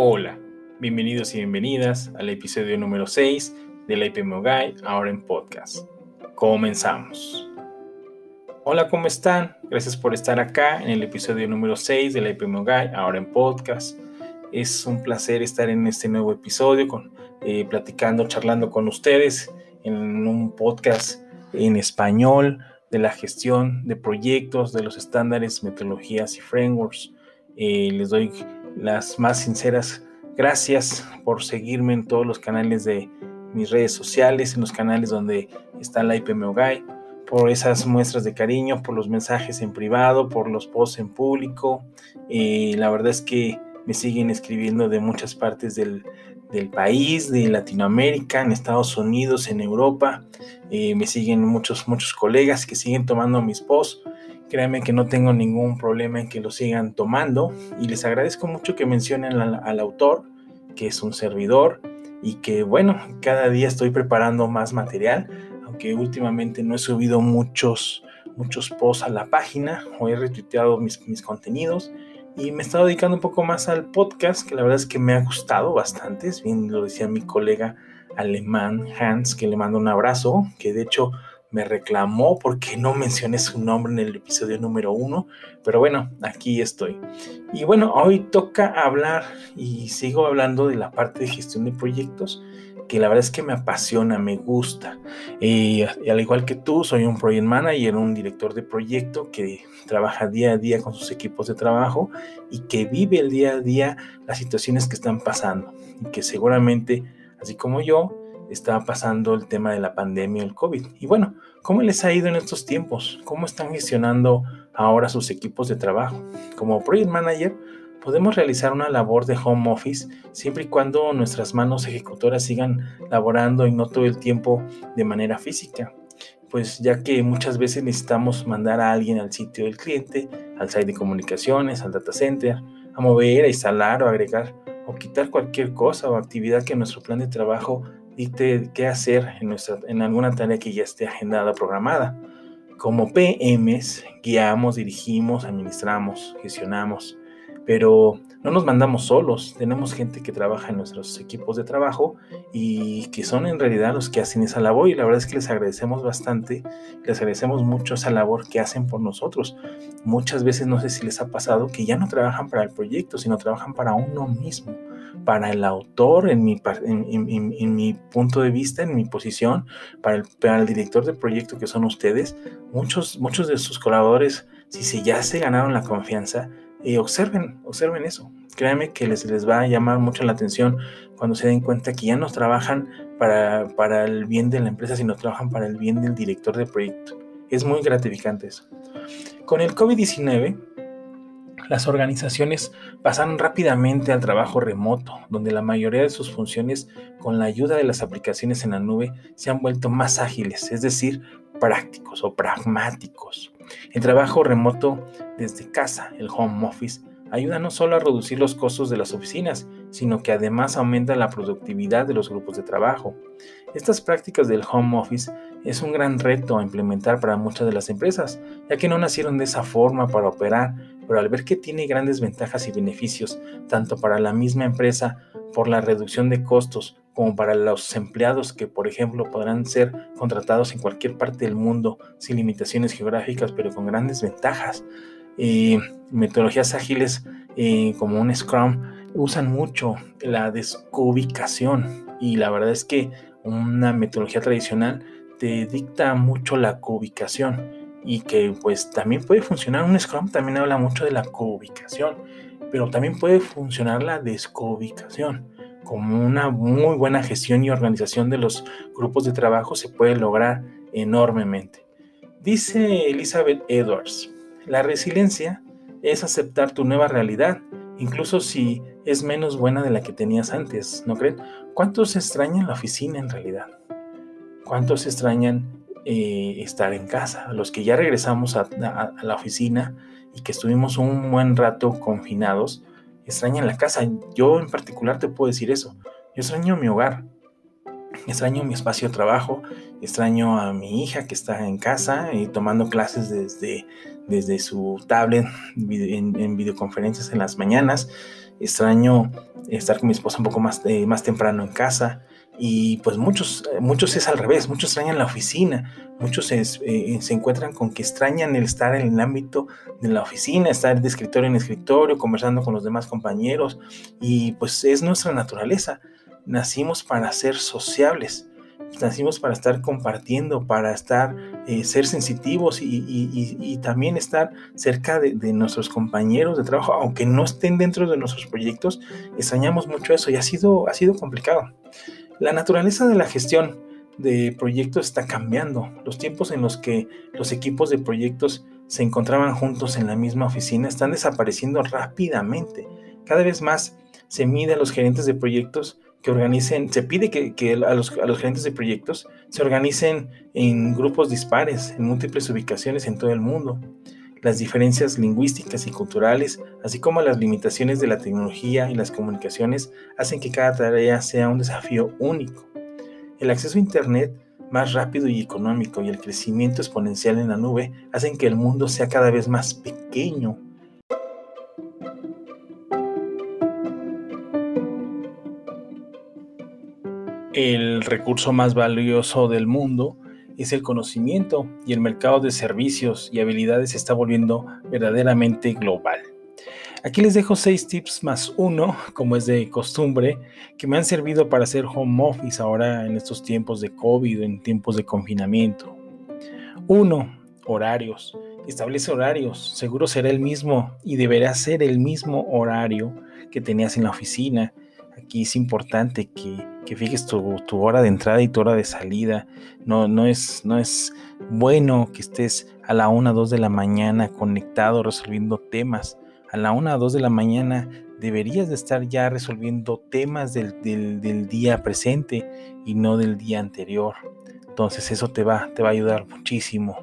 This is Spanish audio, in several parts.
Hola, bienvenidos y bienvenidas al episodio número 6 de la IPMO Guy, ahora en podcast. Comenzamos. Hola, ¿cómo están? Gracias por estar acá en el episodio número 6 de la IPMO Guy, ahora en podcast. Es un placer estar en este nuevo episodio, con, eh, platicando, charlando con ustedes en un podcast en español de la gestión de proyectos, de los estándares, metodologías y frameworks. Eh, les doy las más sinceras gracias por seguirme en todos los canales de mis redes sociales, en los canales donde está la IPMO Guy, por esas muestras de cariño, por los mensajes en privado, por los posts en público. Eh, la verdad es que me siguen escribiendo de muchas partes del, país, de Latinoamérica, en Estados Unidos, en Europa. Eh, me siguen muchos, muchos colegas que siguen tomando mis posts. Créanme que no tengo ningún problema en que lo sigan tomando y les agradezco mucho que mencionen al, autor, que es un servidor y que bueno, cada día estoy preparando más material, aunque últimamente no he subido muchos, muchos posts a la página o he retuiteado mis, mis contenidos y me he estado dedicando un poco más al podcast, que la verdad es que me ha gustado bastante, es bien lo decía mi colega alemán Hans, que le mando un abrazo, que de hecho me reclamó porque no mencioné su nombre en el episodio número uno, pero bueno, aquí estoy. Y bueno, hoy toca hablar y sigo hablando de la parte de gestión de proyectos, que la verdad es que me apasiona, me gusta. Y, al igual que tú, soy un project manager, un director de proyecto que trabaja día a día con sus equipos de trabajo y que vive el día a día las situaciones que están pasando y que seguramente, así como yo, estaba pasando el tema de la pandemia, el COVID. Y bueno, ¿cómo les ha ido en estos tiempos? ¿Cómo están gestionando ahora sus equipos de trabajo? Como project manager, podemos realizar una labor de home office siempre y cuando nuestras manos ejecutoras sigan laborando y no todo el tiempo de manera física. Pues ya que muchas veces necesitamos mandar a alguien al sitio del cliente, al site de comunicaciones, al data center, a mover, a instalar o agregar o quitar cualquier cosa o actividad que nuestro plan de trabajo dicte qué hacer en, nuestra, en alguna tarea que ya esté agendada, programada. Como PMs, guiamos, dirigimos, administramos, gestionamos, pero no nos mandamos solos, tenemos gente que trabaja en nuestros equipos de trabajo y que son en realidad los que hacen esa labor. Y la verdad es que les agradecemos bastante, les agradecemos mucho esa labor que hacen por nosotros. Muchas veces no sé si les ha pasado que ya no trabajan para el proyecto, sino trabajan para uno mismo para el autor, en mi, en, mi punto de vista, en mi posición, para el, para el, director de proyecto que son ustedes, muchos, muchos de sus colaboradores, si se ya se ganaron la confianza, eh, observen, observen eso. Créanme que les, les va a llamar mucho la atención cuando se den cuenta que ya no trabajan para, para el bien de la empresa, sino trabajan para el bien del director de proyecto. Es muy gratificante eso. Con el COVID-19, las organizaciones pasaron rápidamente al trabajo remoto, donde la mayoría de sus funciones, con la ayuda de las aplicaciones en la nube, se han vuelto más ágiles, es decir, prácticos o pragmáticos. El trabajo remoto desde casa, el home office, ayuda no solo a reducir los costos de las oficinas, sino que además aumenta la productividad de los grupos de trabajo. Estas prácticas del home office es un gran reto a implementar para muchas de las empresas, ya que no nacieron de esa forma para operar, pero al ver que tiene grandes ventajas y beneficios, tanto para la misma empresa por la reducción de costos, como para los empleados que, por ejemplo, podrán ser contratados en cualquier parte del mundo sin limitaciones geográficas, pero con grandes ventajas. Eh, metodologías ágiles eh, como un Scrum usan mucho la descubicación y la verdad es que una metodología tradicional te dicta mucho la cubicación y que pues también puede funcionar un Scrum también habla mucho de la cubicación pero también puede funcionar la descubicación como una muy buena gestión y organización de los grupos de trabajo se puede lograr enormemente dice Elizabeth Edwards la resiliencia es aceptar tu nueva realidad, incluso si es menos buena de la que tenías antes, ¿no creen? ¿Cuántos extrañan la oficina en realidad? ¿Cuántos extrañan eh, estar en casa? Los que ya regresamos a, la oficina y que estuvimos un buen rato confinados, extrañan la casa. Yo en particular te puedo decir eso. Yo extraño mi hogar. Extraño mi espacio de trabajo, extraño a mi hija que está en casa y tomando clases desde, desde su tablet en, videoconferencias en las mañanas. Extraño estar con mi esposa un poco más, eh, más temprano en casa. Y pues muchos, muchos es al revés, muchos extrañan la oficina, muchos eh, se encuentran con que extrañan el estar en el ámbito de la oficina, estar de escritorio en escritorio, conversando con los demás compañeros. Y pues es nuestra naturaleza nacimos para ser sociables, nacimos para estar compartiendo, para estar, eh, ser sensitivos y, también estar cerca de, nuestros compañeros de trabajo, aunque no estén dentro de nuestros proyectos, extrañamos mucho eso y ha sido, ha sido complicado. La naturaleza de la gestión de proyectos está cambiando. Los tiempos en los que los equipos de proyectos se encontraban juntos en la misma oficina están desapareciendo rápidamente. Cada vez más se mide a los gerentes de proyectos que organicen, se pide que, a, los, a, los, gerentes de proyectos se organicen en grupos dispares, en múltiples ubicaciones en todo el mundo. Las diferencias lingüísticas y culturales, así como las limitaciones de la tecnología y las comunicaciones, hacen que cada tarea sea un desafío único. El acceso a Internet más rápido y económico y el crecimiento exponencial en la nube hacen que el mundo sea cada vez más pequeño el recurso más valioso del mundo es el conocimiento y el mercado de servicios y habilidades está volviendo verdaderamente global. Aquí les dejo seis tips más uno, como es de costumbre, que me han servido para hacer home office ahora en estos tiempos de COVID, en tiempos de confinamiento. Uno, Horarios. Establece horarios. Seguro será el mismo y deberá ser el mismo horario que tenías en la oficina. Aquí es importante que que fijes tu, hora de entrada y tu hora de salida. No, no, es, no es bueno que estés a la 1 o 2 de la mañana conectado resolviendo temas. A la 1 o 2 de la mañana deberías de estar ya resolviendo temas del, del, día presente y no del día anterior. Entonces eso te va, te va a ayudar muchísimo.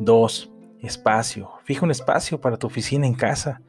Dos, espacio. Fija un espacio para tu oficina en casa.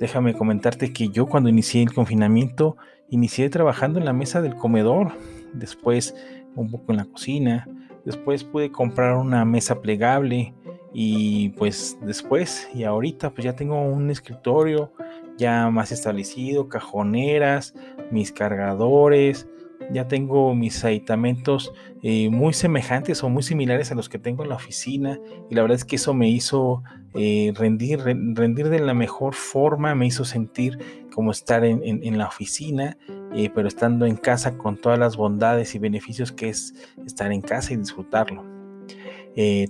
Déjame comentarte que yo cuando inicié el confinamiento Inicié trabajando en la mesa del comedor, después un poco en la cocina, después pude comprar una mesa plegable y pues después y ahorita pues ya tengo un escritorio ya más establecido, cajoneras, mis cargadores, ya tengo mis aditamentos eh, muy semejantes o muy similares a los que tengo en la oficina y la verdad es que eso me hizo eh, rendir, rendir de la mejor forma, me hizo sentir como estar en, la oficina, eh, pero estando en casa con todas las bondades y beneficios que es estar en casa y disfrutarlo.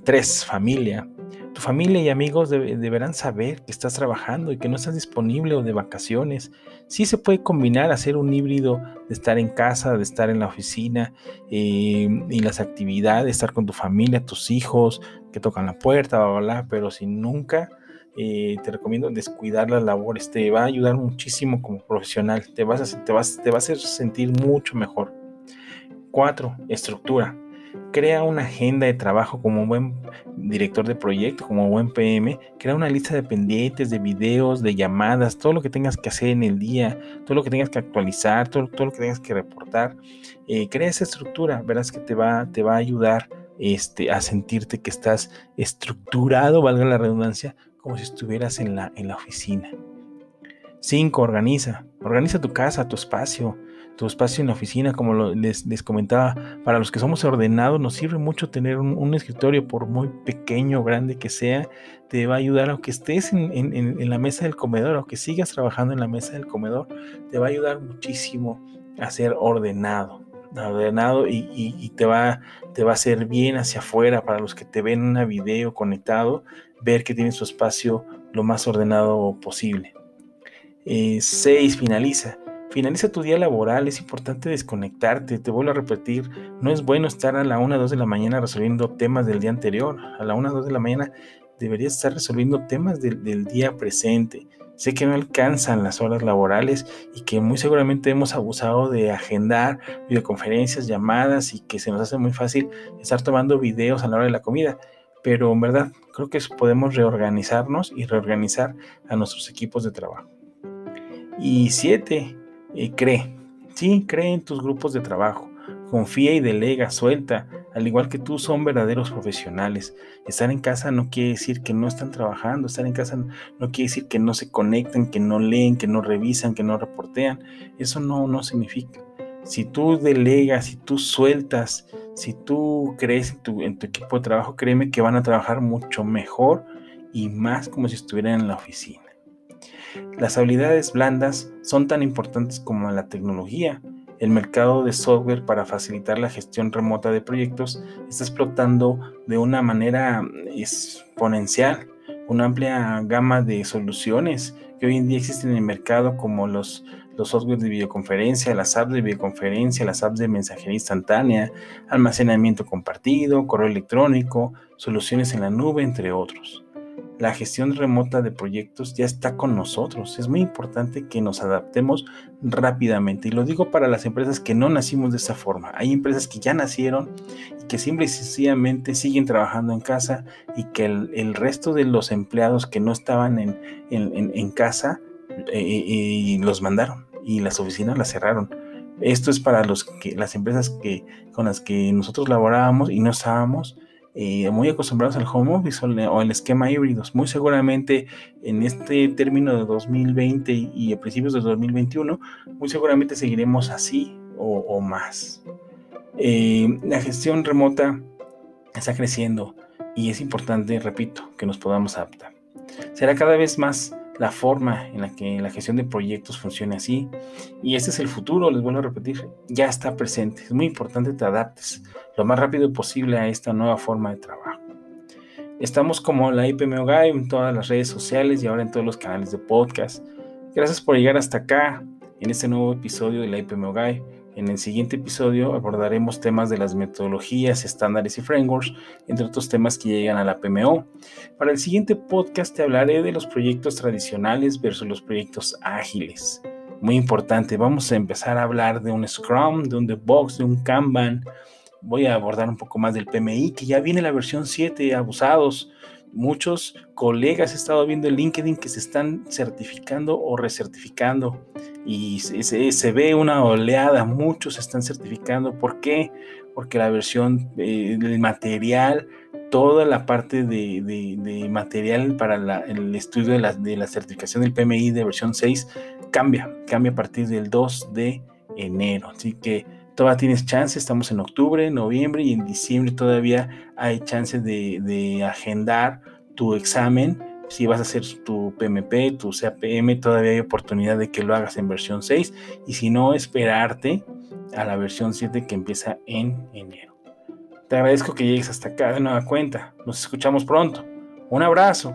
tres, familia. Tu familia y amigos deberán saber que estás trabajando y que no estás disponible o de vacaciones. Sí se puede combinar, hacer un híbrido de estar en casa, de estar en la oficina eh, y las actividades, estar con tu familia, tus hijos que tocan la puerta, bla, bla, pero si nunca eh, te recomiendo descuidar las labores, te va a ayudar muchísimo como profesional, te, vas a, te, vas, te a hacer sentir mucho mejor. Cuatro, estructura. Crea una agenda de trabajo como un buen director de proyecto, como un buen PM. Crea una lista de pendientes, de videos, de llamadas, todo lo que tengas que hacer en el día, todo lo que tengas que actualizar, todo, lo que tengas que reportar. Eh, crea esa estructura, verás que te va, te va a ayudar este, a sentirte que estás estructurado, valga la redundancia, como si estuvieras en la, en la oficina. 5. Organiza. Organiza tu casa, tu espacio tu espacio en la oficina, como les, comentaba, para los que somos ordenados, nos sirve mucho tener un, escritorio, por muy pequeño o grande que sea, te va a ayudar, aunque estés en, la mesa del comedor, aunque sigas trabajando en la mesa del comedor, te va a ayudar muchísimo a ser ordenado, ordenado y, te, va, te va a hacer bien hacia afuera para los que te ven en una video conectado, ver que tienes su espacio lo más ordenado posible. 6. Eh, finaliza. Finaliza tu día laboral, es importante desconectarte, te vuelvo a repetir, no es bueno estar a la 1 o 2 de la mañana resolviendo temas del día anterior, a la 1 o 2 de la mañana deberías estar resolviendo temas del, día presente. Sé que no alcanzan las horas laborales y que muy seguramente hemos abusado de agendar videoconferencias, llamadas y que se nos hace muy fácil estar tomando videos a la hora de la comida. Pero en verdad creo que podemos reorganizarnos y reorganizar a nuestros equipos de trabajo. Y siete, cree. Sí, cree en tus grupos de trabajo. Confía y delega, suelta. Al igual que tú, son verdaderos profesionales. Estar en casa no quiere decir que no están trabajando. Estar en casa no quiere decir que no se conectan, que no leen, que no revisan, que no reportean. Eso no, no significa. Si tú delegas, si tú sueltas, si tú crees en tu, en tu equipo de trabajo, créeme que van a trabajar mucho mejor y más como si estuvieran en la oficina. Las habilidades blandas son tan importantes como la tecnología. El mercado de software para facilitar la gestión remota de proyectos está explotando de una manera exponencial. Una amplia gama de soluciones que hoy en día existen en el mercado como los, los softwares de videoconferencia, las apps de videoconferencia, las apps de mensajería instantánea, almacenamiento compartido, correo electrónico, soluciones en la nube, entre otros la gestión remota de proyectos ya está con nosotros. Es muy importante que nos adaptemos rápidamente. Y lo digo para las empresas que no nacimos de esa forma. Hay empresas que ya nacieron y que simple y sencillamente siguen trabajando en casa y que el, resto de los empleados que no estaban en, casa eh, y los mandaron y las oficinas las cerraron. Esto es para las empresas con las que nosotros laborábamos y no estábamos eh, muy acostumbrados al home office o al esquema híbridos. Muy seguramente en este término de 2020 y a principios de 2021, muy seguramente seguiremos así o, más. Eh, la gestión remota está creciendo y es importante, repito, que nos podamos adaptar. Será cada vez más la forma en la que la gestión de proyectos funcione así. Y este es el futuro, les vuelvo a repetir, ya está presente. Es muy importante que te adaptes lo más rápido posible a esta nueva forma de trabajo. Estamos como la IPMO Guy en todas las redes sociales y ahora en todos los canales de podcast. Gracias por llegar hasta acá en este nuevo episodio de la IPMO Guy. En el siguiente episodio abordaremos temas de las metodologías, estándares y frameworks, entre otros temas que llegan a la PMO. Para el siguiente podcast te hablaré de los proyectos tradicionales versus los proyectos ágiles. Muy importante, vamos a empezar a hablar de un Scrum, de un DevOps, de un Kanban. Voy a abordar un poco más del PMI, que ya viene la versión 7, abusados. Muchos colegas he estado viendo en LinkedIn que se están certificando o recertificando y se, ve una oleada, muchos están certificando. ¿Por qué? Porque la versión eh, del material, toda la parte de, material para el estudio de la, de la, certificación del PMI de versión 6 cambia, cambia a partir del 2 de enero. Así que todavía tienes chance, estamos en octubre, noviembre y en diciembre todavía hay chance de, agendar tu examen si vas a hacer tu PMP, tu CAPM, todavía hay oportunidad de que lo hagas en versión 6 y si no, esperarte a la versión 7 que empieza en enero. Te agradezco que llegues hasta acá de nueva cuenta. Nos escuchamos pronto. Un abrazo.